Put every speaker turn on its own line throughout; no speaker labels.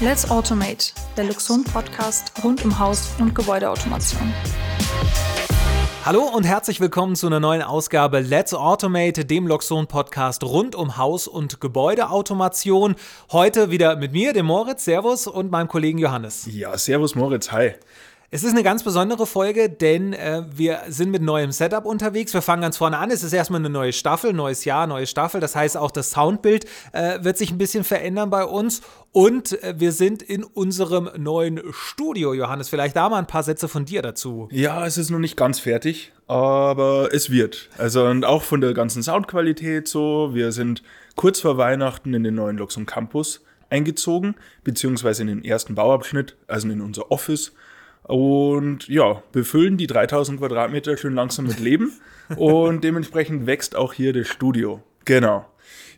Let's Automate, der Luxon Podcast rund um Haus- und Gebäudeautomation.
Hallo und herzlich willkommen zu einer neuen Ausgabe Let's Automate, dem Loxon Podcast rund um Haus- und Gebäudeautomation. Heute wieder mit mir, dem Moritz, Servus und meinem Kollegen Johannes.
Ja, Servus Moritz, hi.
Es ist eine ganz besondere Folge, denn äh, wir sind mit neuem Setup unterwegs. Wir fangen ganz vorne an. Es ist erstmal eine neue Staffel, neues Jahr, neue Staffel. Das heißt, auch das Soundbild äh, wird sich ein bisschen verändern bei uns. Und äh, wir sind in unserem neuen Studio. Johannes, vielleicht da mal ein paar Sätze von dir dazu.
Ja, es ist noch nicht ganz fertig, aber es wird. Also und auch von der ganzen Soundqualität so. Wir sind kurz vor Weihnachten in den neuen Luxon Campus eingezogen, beziehungsweise in den ersten Bauabschnitt, also in unser Office. Und ja, befüllen die 3000 Quadratmeter schön langsam mit Leben. und dementsprechend wächst auch hier das Studio. Genau.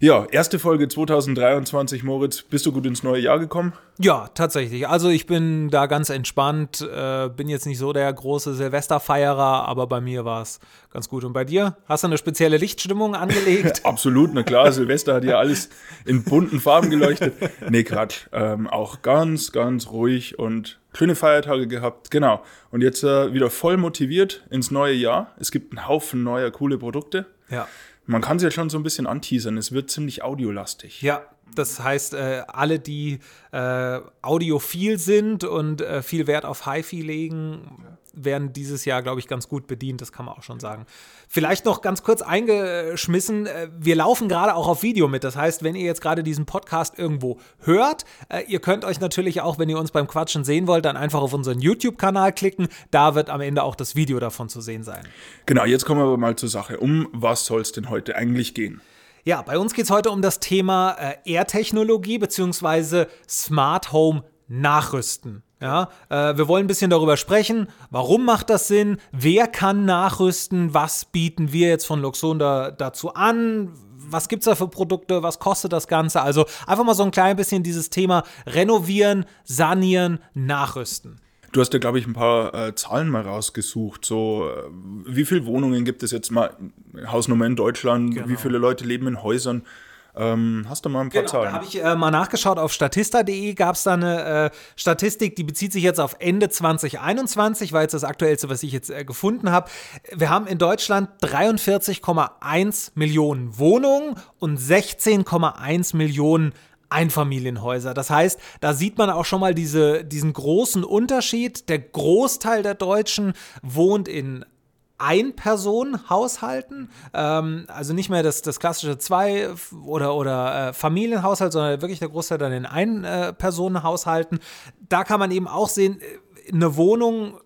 Ja, erste Folge 2023, Moritz. Bist du gut ins neue Jahr gekommen?
Ja, tatsächlich. Also ich bin da ganz entspannt, äh, bin jetzt nicht so der große Silvesterfeierer, aber bei mir war es ganz gut. Und bei dir? Hast du eine spezielle Lichtstimmung angelegt?
Absolut, na klar, Silvester hat ja alles in bunten Farben geleuchtet. Nee, Quatsch. Ähm, auch ganz, ganz ruhig und schöne Feiertage gehabt. Genau. Und jetzt äh, wieder voll motiviert ins neue Jahr. Es gibt einen Haufen neuer coole Produkte.
Ja.
Man kann es ja schon so ein bisschen anteasern. Es wird ziemlich audiolastig.
Ja, das heißt, äh, alle, die äh, audiophil sind und äh, viel Wert auf HiFi legen, werden dieses Jahr, glaube ich, ganz gut bedient. Das kann man auch schon sagen. Vielleicht noch ganz kurz eingeschmissen. äh, Wir laufen gerade auch auf Video mit. Das heißt, wenn ihr jetzt gerade diesen Podcast irgendwo hört, äh, ihr könnt euch natürlich auch, wenn ihr uns beim Quatschen sehen wollt, dann einfach auf unseren YouTube-Kanal klicken. Da wird am Ende auch das Video davon zu sehen sein.
Genau, jetzt kommen wir aber mal zur Sache. Um was soll es denn heute eigentlich gehen?
Ja, bei uns geht es heute um das Thema äh, Air-Technologie bzw. Smart Home Nachrüsten. Ja, äh, wir wollen ein bisschen darüber sprechen, warum macht das Sinn, wer kann nachrüsten, was bieten wir jetzt von Luxon da, dazu an, was gibt es da für Produkte, was kostet das Ganze. Also einfach mal so ein klein bisschen dieses Thema renovieren, sanieren, nachrüsten.
Du hast ja, glaube ich, ein paar äh, Zahlen mal rausgesucht. So, äh, wie viele Wohnungen gibt es jetzt mal, Hausnummer in Deutschland,
Genau.
wie viele Leute leben in Häusern? Ähm, hast du mal ein paar
Genau, da
Zahlen?
habe ich äh, mal nachgeschaut. Auf statista.de gab es da eine äh, Statistik, die bezieht sich jetzt auf Ende 2021, war jetzt das aktuellste, was ich jetzt äh, gefunden habe. Wir haben in Deutschland 43,1 Millionen Wohnungen und 16,1 Millionen Einfamilienhäuser. Das heißt, da sieht man auch schon mal diese, diesen großen Unterschied. Der Großteil der Deutschen wohnt in Ein-Personen-Haushalten, ähm, also nicht mehr das, das klassische Zwei- oder, oder äh, Familienhaushalt, sondern wirklich der Großteil dann in Ein-Personen-Haushalten. Da kann man eben auch sehen, äh, eine Wohnung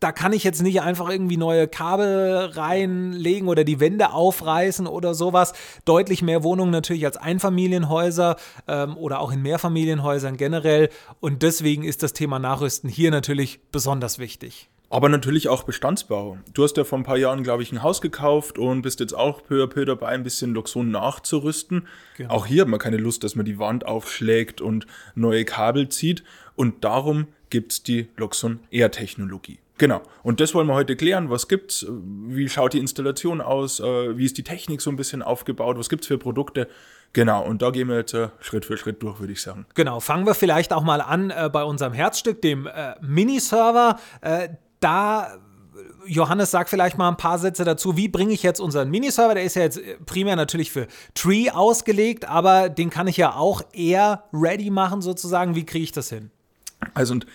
da kann ich jetzt nicht einfach irgendwie neue Kabel reinlegen oder die Wände aufreißen oder sowas. Deutlich mehr Wohnungen natürlich als Einfamilienhäuser ähm, oder auch in Mehrfamilienhäusern generell. Und deswegen ist das Thema Nachrüsten hier natürlich besonders wichtig.
Aber natürlich auch Bestandsbau. Du hast ja vor ein paar Jahren, glaube ich, ein Haus gekauft und bist jetzt auch peu à peu dabei, ein bisschen Luxon nachzurüsten.
Genau.
Auch hier hat man keine Lust, dass man die Wand aufschlägt und neue Kabel zieht. Und darum gibt es die Luxon Air-Technologie. Genau. Und das wollen wir heute klären. Was gibt's? Wie schaut die Installation aus? Äh, Wie ist die Technik so ein bisschen aufgebaut? Was gibt's für Produkte? Genau. Und da gehen wir jetzt äh, Schritt für Schritt durch, würde ich sagen.
Genau, fangen wir vielleicht auch mal an äh, bei unserem Herzstück, dem äh, Miniserver. Äh, da Johannes, sag vielleicht mal ein paar Sätze dazu. Wie bringe ich jetzt unseren Miniserver? Der ist ja jetzt äh, primär natürlich für Tree ausgelegt, aber den kann ich ja auch eher ready machen sozusagen. Wie kriege ich das hin?
Also und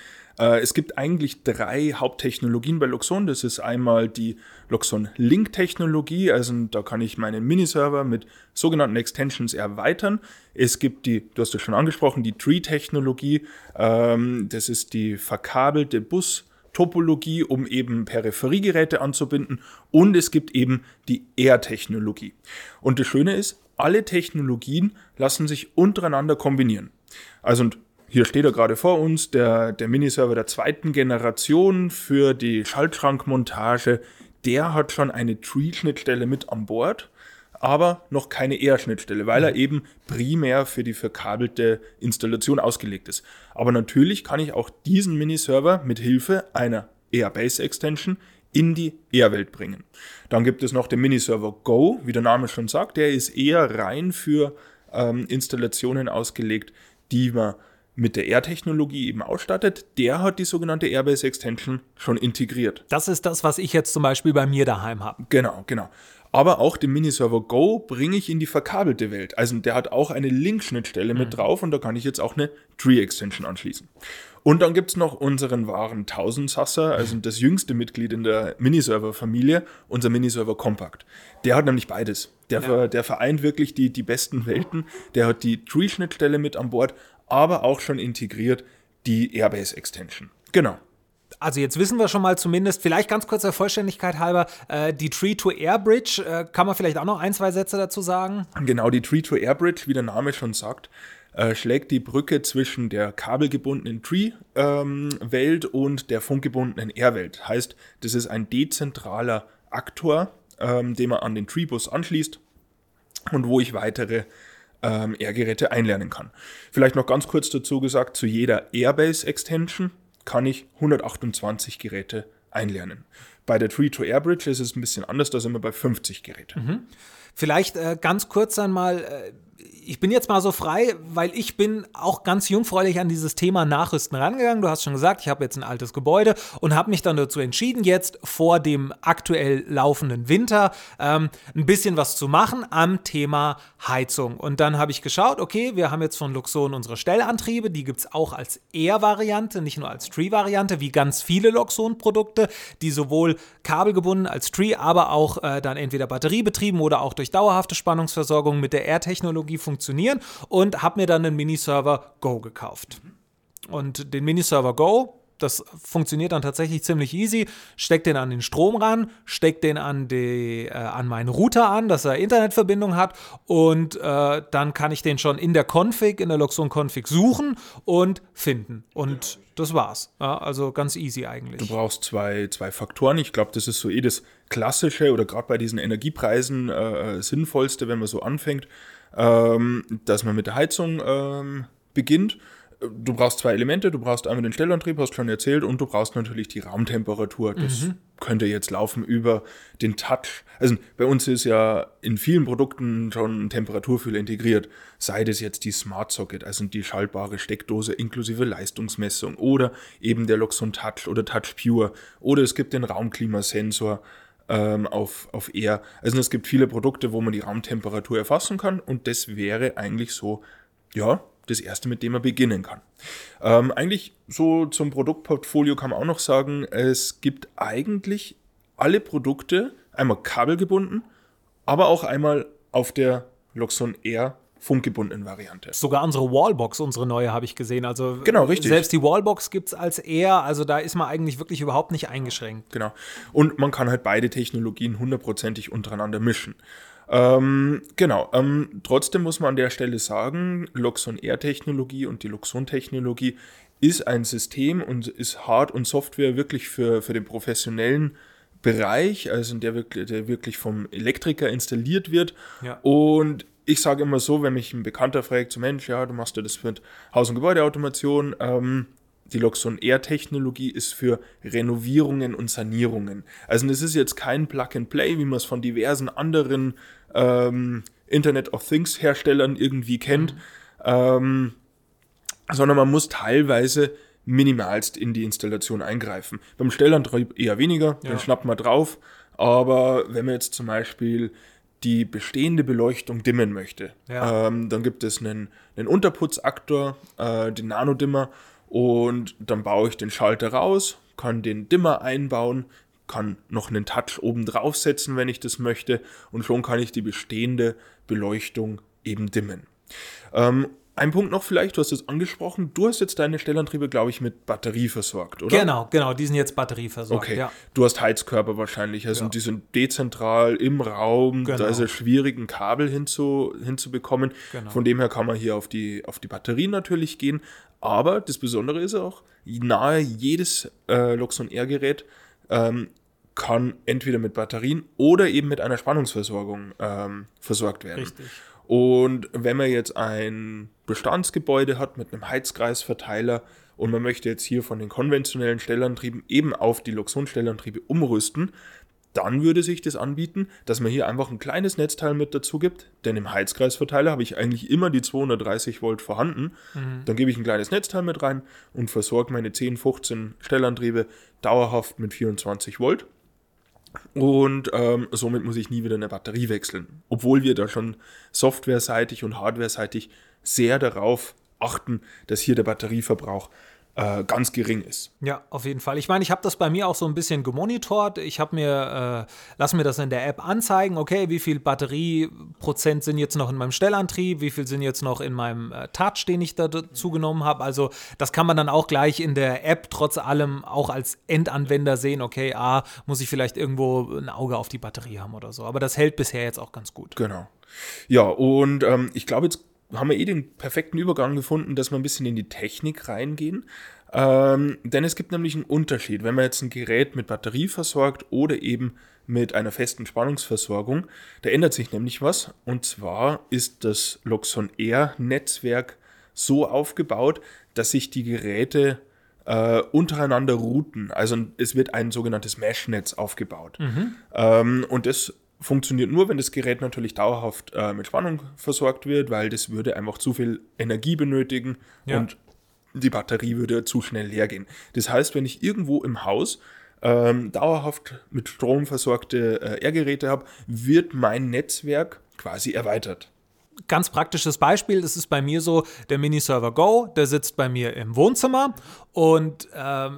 es gibt eigentlich drei Haupttechnologien bei Luxon. Das ist einmal die Luxon Link Technologie, also da kann ich meinen Miniserver mit sogenannten Extensions erweitern. Es gibt die, du hast es schon angesprochen, die Tree Technologie. Ähm, das ist die verkabelte Bus Topologie, um eben Peripheriegeräte anzubinden. Und es gibt eben die Air-Technologie. Und das Schöne ist, alle Technologien lassen sich untereinander kombinieren. Also und hier steht er gerade vor uns, der, der Miniserver der zweiten Generation für die Schaltschrankmontage. Der hat schon eine Tree-Schnittstelle mit an Bord, aber noch keine Air-Schnittstelle, weil er eben primär für die verkabelte Installation ausgelegt ist. Aber natürlich kann ich auch diesen Miniserver mit Hilfe einer Airbase Extension in die Air-Welt bringen. Dann gibt es noch den Miniserver Go, wie der Name schon sagt, der ist eher rein für ähm, Installationen ausgelegt, die man mit der Air-Technologie eben ausstattet, der hat die sogenannte Airbase Extension schon integriert.
Das ist das, was ich jetzt zum Beispiel bei mir daheim habe.
Genau, genau. Aber auch den Miniserver Go bringe ich in die verkabelte Welt. Also der hat auch eine Link-Schnittstelle mit drauf und da kann ich jetzt auch eine Tree-Extension anschließen. Und dann gibt es noch unseren wahren Tausendsasser, also das jüngste Mitglied in der Miniserver-Familie, unser Miniserver Compact. Der hat nämlich beides. Der, ver- der vereint wirklich die, die besten Welten. Der hat die Tree-Schnittstelle mit an Bord, aber auch schon integriert die Airbase Extension. Genau.
Also jetzt wissen wir schon mal zumindest, vielleicht ganz kurz der Vollständigkeit halber, äh, die Tree-to-Air-Bridge, äh, kann man vielleicht auch noch ein, zwei Sätze dazu sagen?
Genau, die Tree-to-Air-Bridge, wie der Name schon sagt, äh, schlägt die Brücke zwischen der kabelgebundenen Tree-Welt und der funkgebundenen Air-Welt. Heißt, das ist ein dezentraler Aktor, ähm, den man an den Tree-Bus anschließt und wo ich weitere ähm, Air-Geräte einlernen kann. Vielleicht noch ganz kurz dazu gesagt, zu jeder Airbase-Extension kann ich 128 Geräte einlernen. Bei der Tree-to-Air-Bridge ist es ein bisschen anders, da sind wir bei 50 Geräte.
Vielleicht äh, ganz kurz einmal, äh, ich bin jetzt mal so frei, weil ich bin auch ganz jungfräulich an dieses Thema Nachrüsten rangegangen. Du hast schon gesagt, ich habe jetzt ein altes Gebäude und habe mich dann dazu entschieden, jetzt vor dem aktuell laufenden Winter ähm, ein bisschen was zu machen am Thema Heizung. Und dann habe ich geschaut, okay, wir haben jetzt von Luxon unsere Stellantriebe, die gibt es auch als Air-Variante, nicht nur als Tree-Variante, wie ganz viele Luxon-Produkte, die sowohl kabelgebunden als Tree, aber auch äh, dann entweder batteriebetrieben oder auch durch dauerhafte Spannungsversorgung mit der Air-Technologie funktionieren und habe mir dann einen Miniserver Go gekauft. Und den Miniserver Go, das funktioniert dann tatsächlich ziemlich easy. Steckt den an den Strom ran, steckt den an, die, äh, an meinen Router an, dass er Internetverbindung hat und äh, dann kann ich den schon in der Config, in der Luxon Config suchen und finden. Und das war's. Ja, also ganz easy eigentlich.
Du brauchst zwei, zwei Faktoren. Ich glaube, das ist so eh das Klassische oder gerade bei diesen Energiepreisen äh, sinnvollste, wenn man so anfängt, ähm, dass man mit der Heizung ähm, beginnt. Du brauchst zwei Elemente. Du brauchst einmal den Stellantrieb, hast du schon erzählt, und du brauchst natürlich die Raumtemperatur. Das könnte jetzt laufen über den Touch. Also bei uns ist ja in vielen Produkten schon ein Temperaturfühler integriert. Sei das jetzt die Smart Socket, also die schaltbare Steckdose inklusive Leistungsmessung oder eben der Luxon Touch oder Touch Pure oder es gibt den Raumklimasensor ähm, auf, auf Air. Also es gibt viele Produkte, wo man die Raumtemperatur erfassen kann und das wäre eigentlich so, ja, das erste, mit dem man beginnen kann. Ähm, eigentlich so zum Produktportfolio kann man auch noch sagen, es gibt eigentlich alle Produkte einmal kabelgebunden, aber auch einmal auf der Luxon Air funkgebundenen Variante.
Sogar unsere Wallbox, unsere neue, habe ich gesehen. Also
Genau, richtig.
Selbst die Wallbox gibt es als Air, also da ist man eigentlich wirklich überhaupt nicht eingeschränkt.
Genau. Und man kann halt beide Technologien hundertprozentig untereinander mischen. Ähm, genau. Ähm, trotzdem muss man an der Stelle sagen, Luxon Air Technologie und die Luxon Technologie ist ein System und ist Hard- und Software wirklich für, für den professionellen Bereich, also der wirklich, der wirklich vom Elektriker installiert wird.
Ja.
Und ich sage immer so, wenn mich ein Bekannter fragt, so Mensch, ja, du machst ja das mit Haus- und Gebäudeautomation, ähm, die Luxon Air Technologie ist für Renovierungen und Sanierungen. Also das ist jetzt kein Plug and Play, wie man es von diversen anderen ähm, Internet of Things Herstellern irgendwie kennt, ähm, sondern man muss teilweise minimalst in die Installation eingreifen. Beim Stellantrieb eher weniger,
Ja.
den schnappt man drauf, aber wenn man jetzt zum Beispiel die bestehende Beleuchtung dimmen möchte,
Ja.
ähm, dann gibt es einen, einen Unterputzaktor, äh, den Nanodimmer, und dann baue ich den Schalter raus, kann den Dimmer einbauen, kann noch einen Touch oben draufsetzen, wenn ich das möchte, und schon kann ich die bestehende Beleuchtung eben dimmen. Ähm, ein Punkt noch vielleicht, du hast es angesprochen, du hast jetzt deine Stellantriebe, glaube ich, mit Batterie versorgt, oder?
Genau, genau, die sind jetzt batterieversorgt.
Okay,
Ja.
du hast Heizkörper wahrscheinlich, also
Ja.
die sind dezentral im Raum,
Genau.
da ist es schwierig, ein Kabel hinzu, hinzubekommen.
Genau.
Von dem her kann man hier auf die, auf die Batterien natürlich gehen, aber das Besondere ist auch, nahe jedes äh, Luxon Air Gerät ähm, kann entweder mit Batterien oder eben mit einer Spannungsversorgung ähm, versorgt werden.
Richtig.
Und wenn man jetzt ein Bestandsgebäude hat mit einem Heizkreisverteiler und man möchte jetzt hier von den konventionellen Stellantrieben eben auf die Luxon-Stellantriebe umrüsten, dann würde sich das anbieten, dass man hier einfach ein kleines Netzteil mit dazu gibt, denn im Heizkreisverteiler habe ich eigentlich immer die 230 Volt vorhanden. Mhm. Dann gebe ich ein kleines Netzteil mit rein und versorge meine 10, 15 Stellantriebe dauerhaft mit 24 Volt. Und ähm, somit muss ich nie wieder eine Batterie wechseln. Obwohl wir da schon softwareseitig und hardwareseitig sehr darauf achten, dass hier der Batterieverbrauch äh, ganz gering ist.
Ja, auf jeden Fall. Ich meine, ich habe das bei mir auch so ein bisschen gemonitort. Ich habe mir, äh, lass mir das in der App anzeigen, okay, wie viel Batterieprozent sind jetzt noch in meinem Stellantrieb, wie viel sind jetzt noch in meinem äh, Touch, den ich dazu genommen habe. Also das kann man dann auch gleich in der App trotz allem auch als Endanwender sehen, okay, ah, muss ich vielleicht irgendwo ein Auge auf die Batterie haben oder so. Aber das hält bisher jetzt auch ganz gut.
Genau. Ja, und ähm, ich glaube, jetzt haben wir eh den perfekten Übergang gefunden, dass wir ein bisschen in die Technik reingehen. Ähm, denn es gibt nämlich einen Unterschied, wenn man jetzt ein Gerät mit Batterie versorgt oder eben mit einer festen Spannungsversorgung. Da ändert sich nämlich was. Und zwar ist das Loxon Air Netzwerk so aufgebaut, dass sich die Geräte äh, untereinander routen. Also es wird ein sogenanntes Mesh-Netz aufgebaut. Mhm. Ähm, und das funktioniert nur, wenn das Gerät natürlich dauerhaft äh, mit Spannung versorgt wird, weil das würde einfach zu viel Energie benötigen ja. und die Batterie würde zu schnell leer gehen. Das heißt, wenn ich irgendwo im Haus ähm, dauerhaft mit Strom versorgte äh, R-Geräte habe, wird mein Netzwerk quasi erweitert
ganz praktisches Beispiel, das ist bei mir so, der Mini-Server Go, der sitzt bei mir im Wohnzimmer und äh,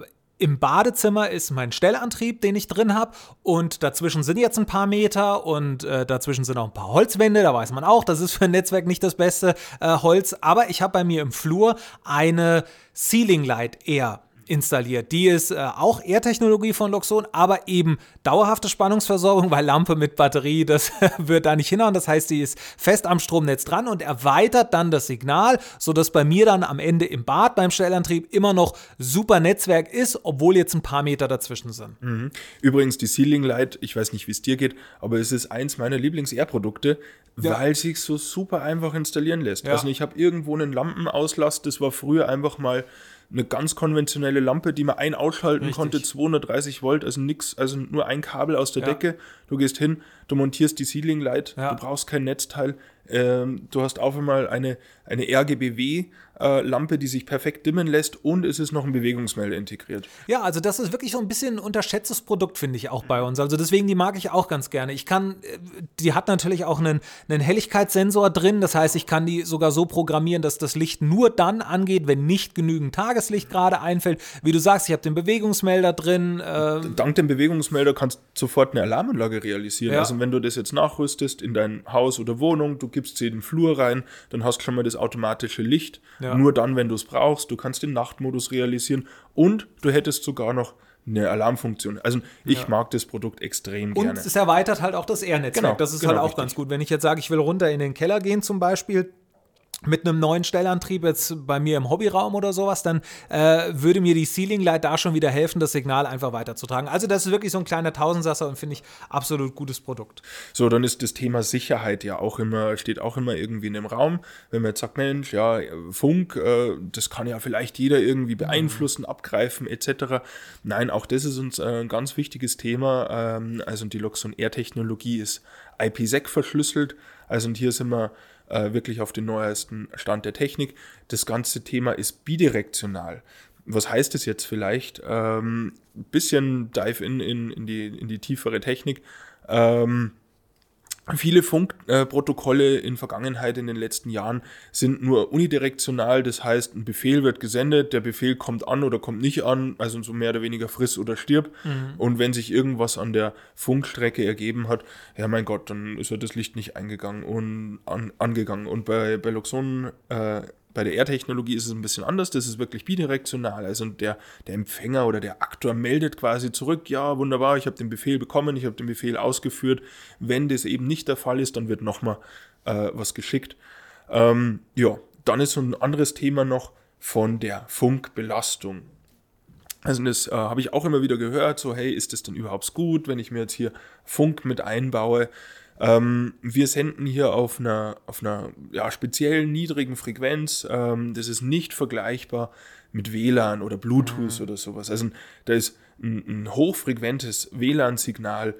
im Badezimmer ist mein Stellantrieb, den ich drin habe. Und dazwischen sind jetzt ein paar Meter und äh, dazwischen sind auch ein paar Holzwände. Da weiß man auch, das ist für ein Netzwerk nicht das beste äh, Holz. Aber ich habe bei mir im Flur eine Ceiling Light eher installiert. Die ist äh, auch Air-Technologie von Luxon, aber eben dauerhafte Spannungsversorgung, weil Lampe mit Batterie, das wird da nicht hinhauen. Das heißt, die ist fest am Stromnetz dran und erweitert dann das Signal, sodass bei mir dann am Ende im Bad beim Stellantrieb immer noch super Netzwerk ist, obwohl jetzt ein paar Meter dazwischen sind.
Mhm. Übrigens, die Ceiling Light, ich weiß nicht, wie es dir geht, aber es ist eins meiner Lieblings-Air-Produkte, ja. weil sich so super einfach installieren lässt. Ja. Also ich habe irgendwo einen Lampenauslass, das war früher einfach mal eine ganz konventionelle Lampe, die man ein ausschalten Richtig. konnte, 230 Volt, also nix, also nur ein Kabel aus der ja. Decke. Du gehst hin, du montierst die Ceiling Light, ja. du brauchst kein Netzteil. Ähm, du hast auch einmal eine, eine RGBW äh, die sich perfekt dimmen lässt und es ist noch ein Bewegungsmelder integriert.
Ja, also das ist wirklich so ein bisschen ein unterschätztes Produkt, finde ich auch bei uns. Also deswegen, die mag ich auch ganz gerne. Ich kann, äh, die hat natürlich auch einen, einen Helligkeitssensor drin, das heißt, ich kann die sogar so programmieren, dass das Licht nur dann angeht, wenn nicht genügend Tageslicht gerade einfällt. Wie du sagst, ich habe den Bewegungsmelder drin.
Äh Dank dem Bewegungsmelder kannst du sofort eine Alarmanlage realisieren. Ja. Also wenn du das jetzt nachrüstest in dein Haus oder Wohnung, du gibst sie in den Flur rein, dann hast du schon mal das automatische Licht. Ja. Nur dann, wenn du es brauchst. Du kannst den Nachtmodus realisieren und du hättest sogar noch eine Alarmfunktion. Also ich ja. mag das Produkt extrem gerne.
Und es erweitert halt auch das Air-Netzwerk. Genau, das ist genau, halt auch richtig. ganz gut. Wenn ich jetzt sage, ich will runter in den Keller gehen zum Beispiel, mit einem neuen Stellantrieb jetzt bei mir im Hobbyraum oder sowas, dann äh, würde mir die Ceiling Light da schon wieder helfen, das Signal einfach weiterzutragen. Also das ist wirklich so ein kleiner Tausendsasser und finde ich absolut gutes Produkt.
So, dann ist das Thema Sicherheit ja auch immer, steht auch immer irgendwie in dem Raum. Wenn man jetzt sagt, Mensch, ja, Funk, äh, das kann ja vielleicht jeder irgendwie beeinflussen, mhm. abgreifen etc. Nein, auch das ist uns äh, ein ganz wichtiges Thema. Ähm, also die Luxon Air Technologie ist IPsec verschlüsselt. Also und hier sind wir äh, wirklich auf den neuesten Stand der Technik. Das ganze Thema ist bidirektional. Was heißt das jetzt vielleicht? Ähm, bisschen Dive in, in, in, die, in die tiefere Technik. Ähm, Viele Funkprotokolle in Vergangenheit, in den letzten Jahren, sind nur unidirektional. Das heißt, ein Befehl wird gesendet, der Befehl kommt an oder kommt nicht an, also so mehr oder weniger friss oder stirb. Mhm. Und wenn sich irgendwas an der Funkstrecke ergeben hat, ja mein Gott, dann ist ja das Licht nicht eingegangen und an, angegangen. Und bei, bei Luxon äh, bei der R-Technologie ist es ein bisschen anders, das ist wirklich bidirektional. Also der, der Empfänger oder der Aktor meldet quasi zurück, ja, wunderbar, ich habe den Befehl bekommen, ich habe den Befehl ausgeführt. Wenn das eben nicht der Fall ist, dann wird nochmal äh, was geschickt. Ähm, ja, dann ist so ein anderes Thema noch von der Funkbelastung. Also das äh, habe ich auch immer wieder gehört, so hey, ist das denn überhaupt gut, wenn ich mir jetzt hier Funk mit einbaue? Ähm, wir senden hier auf einer, auf einer ja, speziellen niedrigen Frequenz. Ähm, das ist nicht vergleichbar mit WLAN oder Bluetooth mhm. oder sowas. Also da ist ein, ein hochfrequentes WLAN-Signal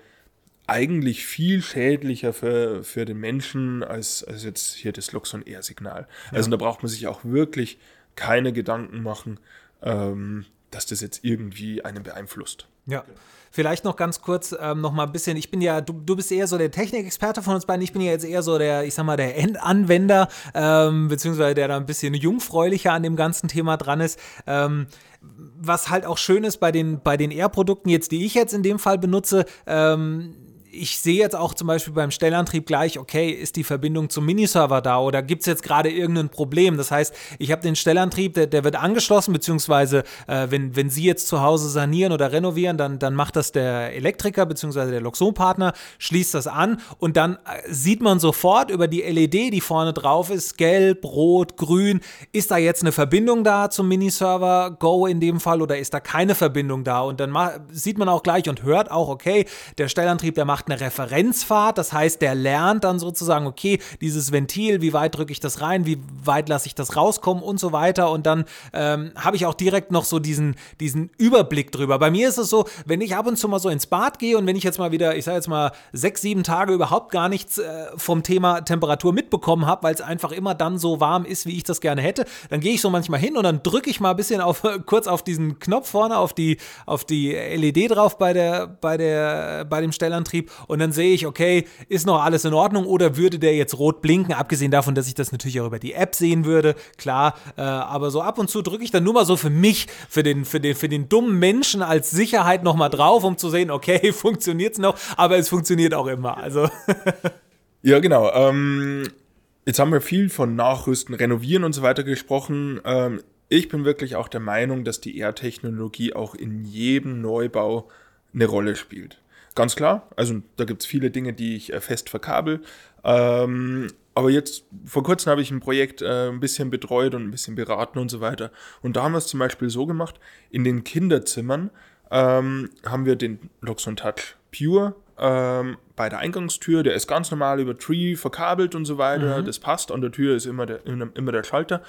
eigentlich viel schädlicher für, für den Menschen als, als jetzt hier das Luxon Air Signal. Ja. Also da braucht man sich auch wirklich keine Gedanken machen, ähm, dass das jetzt irgendwie einen beeinflusst.
Ja. Vielleicht noch ganz kurz ähm, noch mal ein bisschen, ich bin ja, du, du bist eher so der Technikexperte von uns beiden, ich bin ja jetzt eher so der, ich sag mal, der Endanwender, ähm, beziehungsweise der da ein bisschen jungfräulicher an dem ganzen Thema dran ist. Ähm, was halt auch schön ist bei den, bei den Air-Produkten jetzt, die ich jetzt in dem Fall benutze, ähm, ich sehe jetzt auch zum Beispiel beim Stellantrieb gleich, okay, ist die Verbindung zum Miniserver da oder gibt es jetzt gerade irgendein Problem? Das heißt, ich habe den Stellantrieb, der, der wird angeschlossen, beziehungsweise äh, wenn, wenn Sie jetzt zu Hause sanieren oder renovieren, dann, dann macht das der Elektriker beziehungsweise der Loxon-Partner, schließt das an und dann äh, sieht man sofort über die LED, die vorne drauf ist, gelb, rot, grün, ist da jetzt eine Verbindung da zum Miniserver Go in dem Fall oder ist da keine Verbindung da? Und dann sieht man auch gleich und hört auch, okay, der Stellantrieb, der macht macht eine Referenzfahrt, das heißt, der lernt dann sozusagen, okay, dieses Ventil, wie weit drücke ich das rein, wie weit lasse ich das rauskommen und so weiter. Und dann ähm, habe ich auch direkt noch so diesen, diesen Überblick drüber. Bei mir ist es so, wenn ich ab und zu mal so ins Bad gehe und wenn ich jetzt mal wieder, ich sage jetzt mal, sechs, sieben Tage überhaupt gar nichts äh, vom Thema Temperatur mitbekommen habe, weil es einfach immer dann so warm ist, wie ich das gerne hätte, dann gehe ich so manchmal hin und dann drücke ich mal ein bisschen auf, kurz auf diesen Knopf vorne, auf die, auf die LED drauf bei der, bei der, bei dem Stellantrieb und dann sehe ich, okay, ist noch alles in Ordnung oder würde der jetzt rot blinken, abgesehen davon, dass ich das natürlich auch über die App sehen würde, klar, äh, aber so ab und zu drücke ich dann nur mal so für mich, für den, für den, für den dummen Menschen als Sicherheit nochmal drauf, um zu sehen, okay, funktioniert es noch, aber es funktioniert auch immer, also.
ja, genau, ähm, Jetzt haben wir viel von Nachrüsten, Renovieren und so weiter gesprochen. Ähm, ich bin wirklich auch der Meinung, dass die Air-Technologie auch in jedem Neubau eine Rolle spielt. Ganz klar, also da gibt es viele Dinge, die ich äh, fest verkabel. Ähm, aber jetzt, vor kurzem habe ich ein Projekt äh, ein bisschen betreut und ein bisschen beraten und so weiter. Und da haben wir es zum Beispiel so gemacht, in den Kinderzimmern ähm, haben wir den Luxon Touch Pure ähm, bei der Eingangstür, der ist ganz normal über Tree verkabelt und so weiter. Mhm. Das passt, an der Tür ist immer der, immer der Schalter.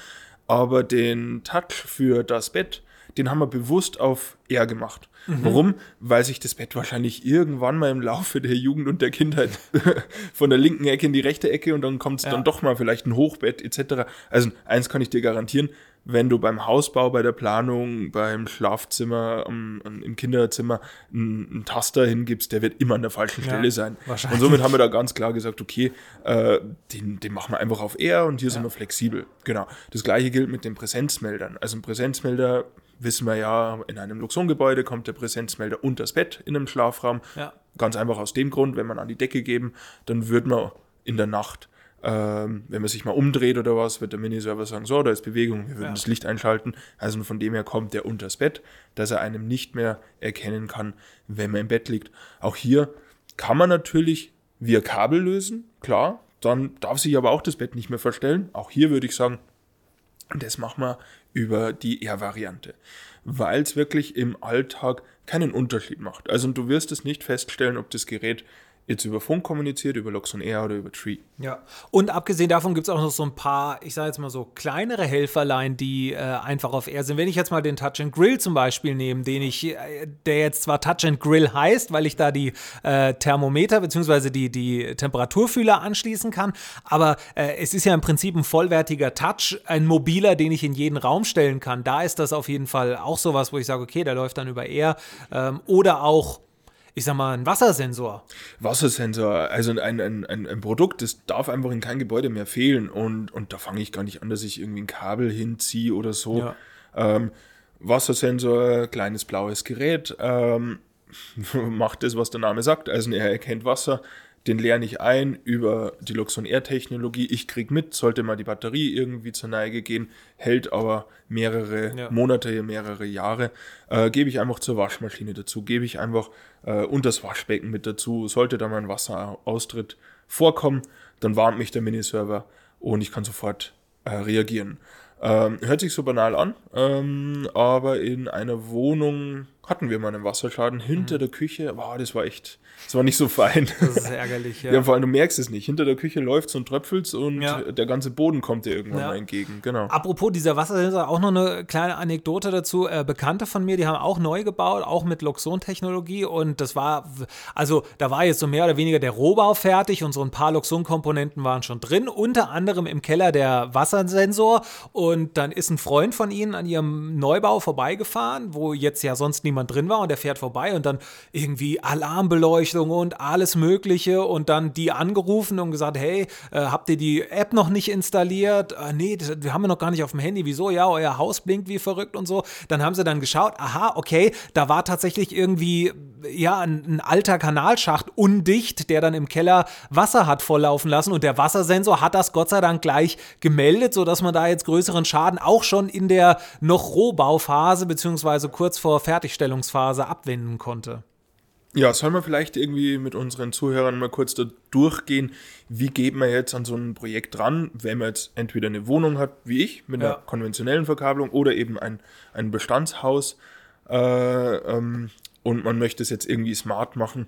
Aber den Touch für das Bett, den haben wir bewusst auf R gemacht. Mhm. Warum? Weil sich das Bett wahrscheinlich irgendwann mal im Laufe der Jugend und der Kindheit von der linken Ecke in die rechte Ecke und dann kommt es ja. dann doch mal vielleicht ein Hochbett etc. Also eins kann ich dir garantieren, wenn du beim Hausbau, bei der Planung, beim Schlafzimmer, um, um, im Kinderzimmer einen, einen, Taster hingibst, der wird immer an der falschen Stelle ja, sein. Und somit haben wir da ganz klar gesagt, okay, äh, den, den machen wir einfach auf R und hier ja. sind wir flexibel. Genau. Das gleiche gilt mit den Präsenzmeldern. Also ein Präsenzmelder wissen wir ja, in einem Luxongebäude kommt der Präsenzmelder unter das Bett in einem Schlafraum. Ja. Ganz einfach aus dem Grund, wenn man an die Decke geben, dann wird man in der Nacht, ähm, wenn man sich mal umdreht oder was, wird der Miniserver sagen, so, da ist Bewegung, wir würden ja. das Licht einschalten. Also von dem her kommt der unter das Bett, dass er einem nicht mehr erkennen kann, wenn man im Bett liegt. Auch hier kann man natürlich via Kabel lösen, klar. Dann darf sich aber auch das Bett nicht mehr verstellen. Auch hier würde ich sagen, das machen wir über die R-Variante, weil es wirklich im Alltag keinen Unterschied macht. Also du wirst es nicht feststellen, ob das Gerät jetzt über Funk kommuniziert, über Loxon Air oder über Tree.
Ja, und abgesehen davon gibt es auch noch so ein paar, ich sage jetzt mal so kleinere Helferlein, die äh, einfach auf Air sind. Wenn ich jetzt mal den Touch and Grill zum Beispiel nehme, den ich, äh, der jetzt zwar Touch and Grill heißt, weil ich da die äh, Thermometer bzw. Die, die Temperaturfühler anschließen kann, aber äh, es ist ja im Prinzip ein vollwertiger Touch, ein mobiler, den ich in jeden Raum stellen kann. Da ist das auf jeden Fall auch sowas, wo ich sage, okay, der läuft dann über Air ähm, oder auch ich sag mal, ein Wassersensor.
Wassersensor, also ein, ein, ein, ein, Produkt, das darf einfach in kein Gebäude mehr fehlen. Und, und da fange ich gar nicht an, dass ich irgendwie ein Kabel hinziehe oder so. Ja. Ähm, Wassersensor, kleines blaues Gerät, ähm, macht das, was der Name sagt. Also er erkennt Wasser, den lerne ich ein über die Luxon Air Technologie. Ich kriege mit, sollte mal die Batterie irgendwie zur Neige gehen, hält aber mehrere ja. Monate, mehrere Jahre. Äh, gebe ich einfach zur Waschmaschine dazu, gebe ich einfach äh, und das Waschbecken mit dazu. Sollte da mal ein Wasseraustritt vorkommen, dann warnt mich der Miniserver und ich kann sofort äh, reagieren. Ähm, hört sich so banal an, ähm, aber in einer Wohnung hatten wir mal einen Wasserschaden hinter mhm. der Küche. Wow, das war echt, das war nicht so fein.
Das ist ärgerlich, ja.
ja vor allem, du merkst es nicht. Hinter der Küche läuft und tröpfelst und ja. der ganze Boden kommt dir irgendwann ja. mal entgegen. Genau.
Apropos dieser Wassersensor, auch noch eine kleine Anekdote dazu. Äh, Bekannte von mir, die haben auch neu gebaut, auch mit Luxon-Technologie und das war, also da war jetzt so mehr oder weniger der Rohbau fertig und so ein paar Luxon-Komponenten waren schon drin, unter anderem im Keller der Wassersensor und dann ist ein Freund von ihnen an ihrem Neubau vorbeigefahren, wo jetzt ja sonst niemand drin war und der fährt vorbei und dann irgendwie Alarmbeleuchtung und alles Mögliche und dann die angerufen und gesagt, hey, äh, habt ihr die App noch nicht installiert? Äh, nee, das, die haben wir noch gar nicht auf dem Handy. Wieso? Ja, euer Haus blinkt wie verrückt und so. Dann haben sie dann geschaut, aha, okay, da war tatsächlich irgendwie ja ein, ein alter Kanalschacht undicht, der dann im Keller Wasser hat volllaufen lassen und der Wassersensor hat das Gott sei Dank gleich gemeldet, sodass man da jetzt größeren Schaden auch schon in der noch Rohbauphase beziehungsweise kurz vor Fertigstellungsphase abwenden konnte.
Ja, sollen wir vielleicht irgendwie mit unseren Zuhörern mal kurz da durchgehen, wie geht man jetzt an so ein Projekt ran, wenn man jetzt entweder eine Wohnung hat, wie ich, mit einer konventionellen Verkabelung oder eben ein, ein Bestandshaus äh, ähm, und man möchte es jetzt irgendwie smart machen.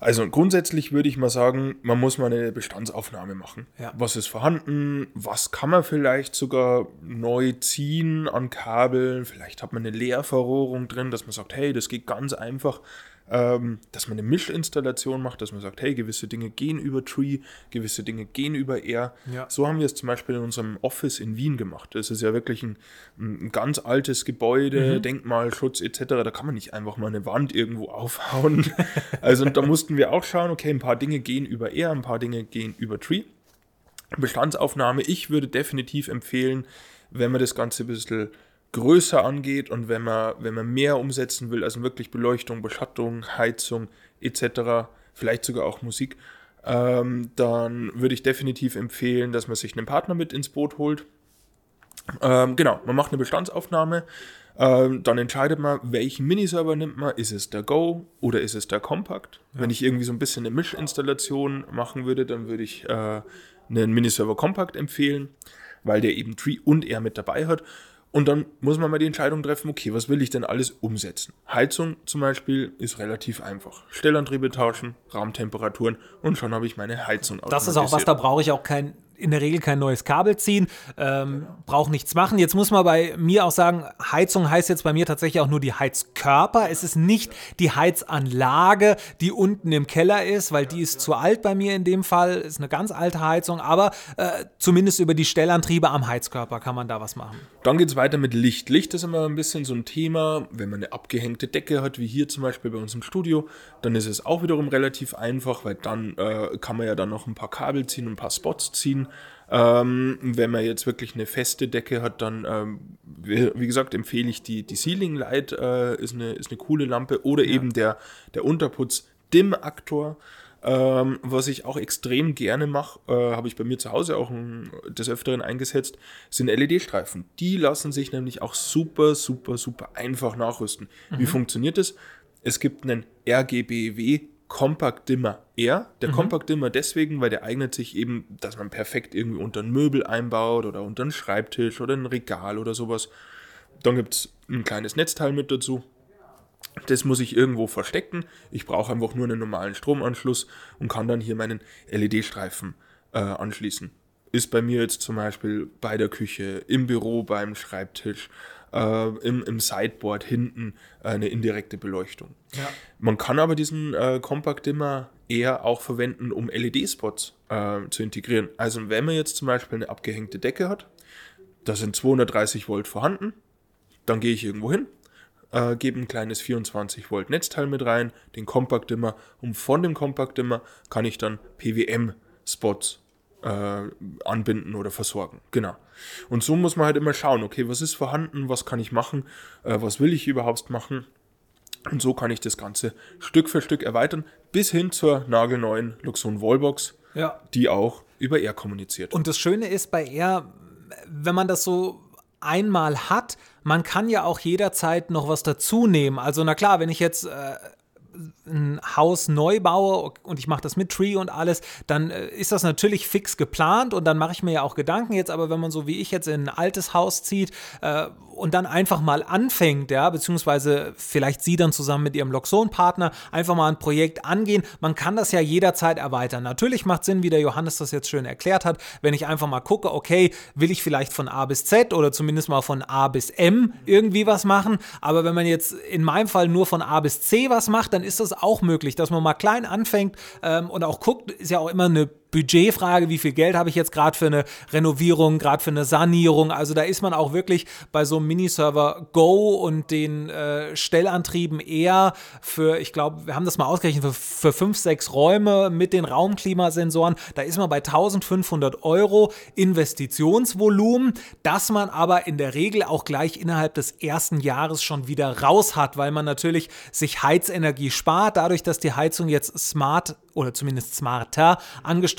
Also grundsätzlich würde ich mal sagen, man muss mal eine Bestandsaufnahme machen. Ja. Was ist vorhanden? Was kann man vielleicht sogar neu ziehen an Kabeln? Vielleicht hat man eine Leerverrohrung drin, dass man sagt, hey, das geht ganz einfach ähm, dass man eine Mischinstallation macht, dass man sagt, hey, gewisse Dinge gehen über Tree, gewisse Dinge gehen über Air. Ja. So haben wir es zum Beispiel in unserem Office in Wien gemacht. Das ist ja wirklich ein, ein ganz altes Gebäude, mhm. Denkmalschutz etc. Da kann man nicht einfach mal eine Wand irgendwo aufhauen. also da mussten wir auch schauen, okay, ein paar Dinge gehen über Air, ein paar Dinge gehen über Tree. Bestandsaufnahme, ich würde definitiv empfehlen, wenn man das Ganze ein bisschen größer angeht und wenn man, wenn man mehr umsetzen will, also wirklich Beleuchtung, Beschattung, Heizung etc., vielleicht sogar auch Musik, ähm, dann würde ich definitiv empfehlen, dass man sich einen Partner mit ins Boot holt. Ähm, genau, man macht eine Bestandsaufnahme, ähm, dann entscheidet man, welchen Miniserver nimmt man. Ist es der Go oder ist es der Compact? Ja. Wenn ich irgendwie so ein bisschen eine Mischinstallation machen würde, dann würde ich äh, einen Miniserver Compact empfehlen, weil der eben Tree und er mit dabei hat. Und dann muss man mal die Entscheidung treffen, okay, was will ich denn alles umsetzen? Heizung zum Beispiel ist relativ einfach. Stellantriebe tauschen, Raumtemperaturen und schon habe ich meine Heizung
Das ist auch was, da brauche ich auch kein in der Regel kein neues Kabel ziehen, ähm, braucht nichts machen. Jetzt muss man bei mir auch sagen, Heizung heißt jetzt bei mir tatsächlich auch nur die Heizkörper. Es ist nicht die Heizanlage, die unten im Keller ist, weil die ist zu alt bei mir in dem Fall. Ist eine ganz alte Heizung, aber äh, zumindest über die Stellantriebe am Heizkörper kann man da was machen.
Dann geht es weiter mit Licht. Licht ist immer ein bisschen so ein Thema. Wenn man eine abgehängte Decke hat, wie hier zum Beispiel bei uns im Studio, dann ist es auch wiederum relativ einfach, weil dann äh, kann man ja dann noch ein paar Kabel ziehen ein paar Spots ziehen. Ähm, wenn man jetzt wirklich eine feste Decke hat, dann, ähm, wie, gesagt, empfehle ich die, die Ceiling Light, äh, ist, eine, ist eine coole Lampe. Oder ja. eben der, der Unterputz Dim-Aktor. Ähm, was ich auch extrem gerne mache, äh, habe ich bei mir zu Hause auch ein, des Öfteren eingesetzt, sind LED-Streifen. Die lassen sich nämlich auch super, super, super einfach nachrüsten. Mhm. Wie funktioniert das? Es gibt einen RGBW Compact Dimmer R. Der mhm. Compact Dimmer deswegen, weil der eignet sich eben, dass man perfekt irgendwie unter ein Möbel einbaut oder unter einen Schreibtisch oder ein Regal oder sowas. Dann gibt es ein kleines Netzteil mit dazu. Das muss ich irgendwo verstecken. Ich brauche einfach nur einen normalen Stromanschluss und kann dann hier meinen LED-Streifen äh, anschließen. Ist bei mir jetzt zum Beispiel bei der Küche, im Büro, beim Schreibtisch äh, im, im Sideboard hinten äh, eine indirekte Beleuchtung. Ja. Man kann aber diesen äh, Compact Dimmer eher auch verwenden, um LED-Spots äh, zu integrieren. Also wenn man jetzt zum Beispiel eine abgehängte Decke hat, da sind 230 Volt vorhanden, dann gehe ich irgendwo hin, äh, gebe ein kleines 24 Volt Netzteil mit rein, den Compact Dimmer und von dem Compact Dimmer kann ich dann PWM-Spots äh, anbinden oder versorgen. Genau. Und so muss man halt immer schauen, okay, was ist vorhanden, was kann ich machen, äh, was will ich überhaupt machen. Und so kann ich das Ganze Stück für Stück erweitern, bis hin zur nagelneuen Luxon Wallbox, ja. die auch über R kommuniziert.
Und das Schöne ist bei R, wenn man das so einmal hat, man kann ja auch jederzeit noch was dazu nehmen. Also na klar, wenn ich jetzt äh, ein Haus neu baue und ich mache das mit Tree und alles, dann äh, ist das natürlich fix geplant und dann mache ich mir ja auch Gedanken jetzt, aber wenn man so wie ich jetzt in ein altes Haus zieht äh, und dann einfach mal anfängt, ja, beziehungsweise vielleicht Sie dann zusammen mit Ihrem Loxon-Partner einfach mal ein Projekt angehen. Man kann das ja jederzeit erweitern. Natürlich macht Sinn, wie der Johannes das jetzt schön erklärt hat, wenn ich einfach mal gucke, okay, will ich vielleicht von A bis Z oder zumindest mal von A bis M irgendwie was machen. Aber wenn man jetzt in meinem Fall nur von A bis C was macht, dann ist das auch möglich, dass man mal klein anfängt ähm, und auch guckt, ist ja auch immer eine Budgetfrage, wie viel Geld habe ich jetzt gerade für eine Renovierung, gerade für eine Sanierung. Also da ist man auch wirklich bei so einem Miniserver Go und den äh, Stellantrieben eher für, ich glaube, wir haben das mal ausgerechnet, für, für fünf, sechs Räume mit den Raumklimasensoren, da ist man bei 1500 Euro Investitionsvolumen, das man aber in der Regel auch gleich innerhalb des ersten Jahres schon wieder raus hat, weil man natürlich sich Heizenergie spart, dadurch, dass die Heizung jetzt smart oder zumindest smarter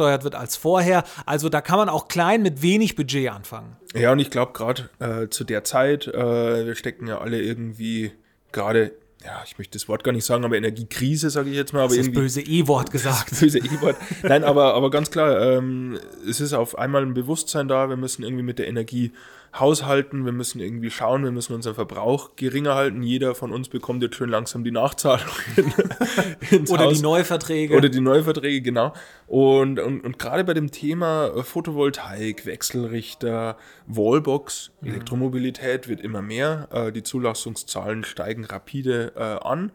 angesteuert wird als vorher. Also da kann man auch klein mit wenig Budget anfangen.
Ja, und ich glaube gerade äh, zu der Zeit, äh, wir stecken ja alle irgendwie gerade ja, ich möchte das Wort gar nicht sagen, aber Energiekrise, sage ich jetzt mal. Aber
das böse E-Wort gesagt. Das
böse E-Wort. Nein, aber, aber ganz klar, ähm, es ist auf einmal ein Bewusstsein da, wir müssen irgendwie mit der Energie haushalten, wir müssen irgendwie schauen, wir müssen unseren Verbrauch geringer halten. Jeder von uns bekommt jetzt schön langsam die Nachzahlung.
Oder Haus. die Neuverträge.
Oder die Neuverträge, genau. Und, und, und gerade bei dem Thema Photovoltaik, Wechselrichter, Wallbox, mhm. Elektromobilität wird immer mehr. Äh, die Zulassungszahlen steigen rapide äh, an.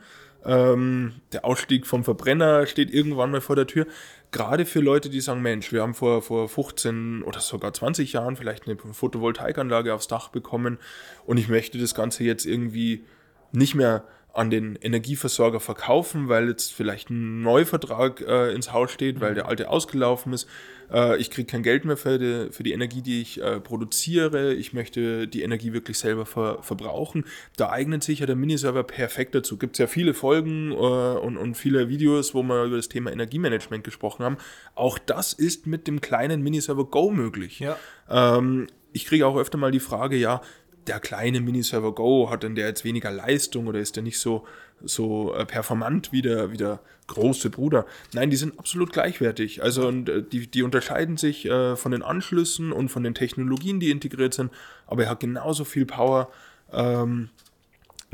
Ähm, der Ausstieg vom Verbrenner steht irgendwann mal vor der Tür gerade für Leute, die sagen, Mensch, wir haben vor, vor 15 oder sogar 20 Jahren vielleicht eine Photovoltaikanlage aufs Dach bekommen und ich möchte das Ganze jetzt irgendwie nicht mehr an den Energieversorger verkaufen, weil jetzt vielleicht ein Neuvertrag äh, ins Haus steht, weil der alte ausgelaufen ist. Äh, ich kriege kein Geld mehr für die, für die Energie, die ich äh, produziere. Ich möchte die Energie wirklich selber ver, verbrauchen. Da eignet sich ja der Miniserver perfekt dazu. Gibt es ja viele Folgen äh, und, und viele Videos, wo wir über das Thema Energiemanagement gesprochen haben. Auch das ist mit dem kleinen Miniserver Go möglich. Ja. Ähm, ich kriege auch öfter mal die Frage, ja, der kleine Miniserver Go, hat denn der jetzt weniger Leistung oder ist der nicht so, so äh, performant wie der, wie der große Bruder? Nein, die sind absolut gleichwertig. Also und, äh, die, die unterscheiden sich äh, von den Anschlüssen und von den Technologien, die integriert sind, aber er hat genauso viel Power ähm,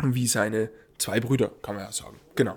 wie seine zwei Brüder, kann man ja sagen. Genau.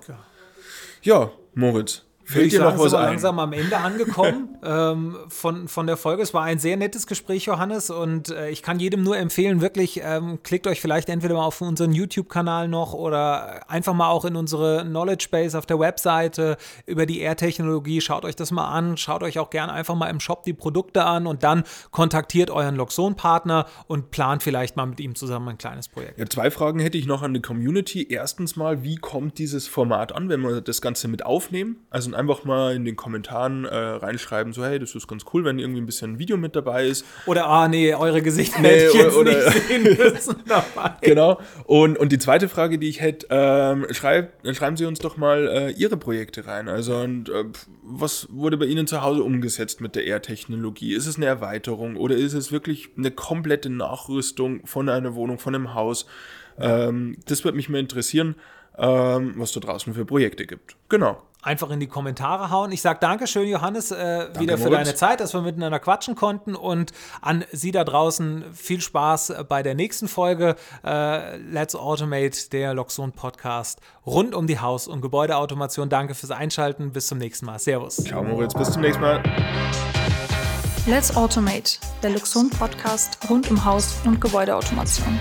Ja, Moritz,
Fällt dir noch was ein? langsam am Ende angekommen ähm, von, von der Folge. Es war ein sehr nettes Gespräch, Johannes, und äh, ich kann jedem nur empfehlen, wirklich, ähm, klickt euch vielleicht entweder mal auf unseren YouTube-Kanal noch oder einfach mal auch in unsere Knowledge Base auf der Webseite über die Air-Technologie. Schaut euch das mal an, schaut euch auch gerne einfach mal im Shop die Produkte an und dann kontaktiert euren Loxon-Partner und plant vielleicht mal mit ihm zusammen ein kleines Projekt.
Ja, zwei Fragen hätte ich noch an die Community. Erstens mal, wie kommt dieses Format an, wenn wir das Ganze mit aufnehmen? Also einfach mal in den Kommentaren äh, reinschreiben, so hey, das ist ganz cool, wenn irgendwie ein bisschen Video mit dabei ist.
Oder, ah nee, eure Gesichter nee, hätte ich jetzt oder, nicht sehen müssen
dabei. Genau. Und, und die zweite Frage, die ich hätte, ähm, schreibt, schreiben Sie uns doch mal äh, Ihre Projekte rein. Also und äh, was wurde bei Ihnen zu Hause umgesetzt mit der Air-Technologie? Ist es eine Erweiterung oder ist es wirklich eine komplette Nachrüstung von einer Wohnung, von einem Haus? Ähm, das würde mich mal interessieren, ähm, was da draußen für Projekte gibt. Genau
einfach in die Kommentare hauen. Ich sage Dankeschön, Johannes, äh, Danke, wieder für Moritz. deine Zeit, dass wir miteinander quatschen konnten und an Sie da draußen viel Spaß bei der nächsten Folge äh, Let's Automate, der Loxon Podcast rund um die Haus- und Gebäudeautomation. Danke fürs Einschalten. Bis zum nächsten Mal. Servus.
Ciao, Moritz. Bis zum nächsten Mal.
Let's Automate, der Luxon Podcast rund um Haus- und Gebäudeautomation.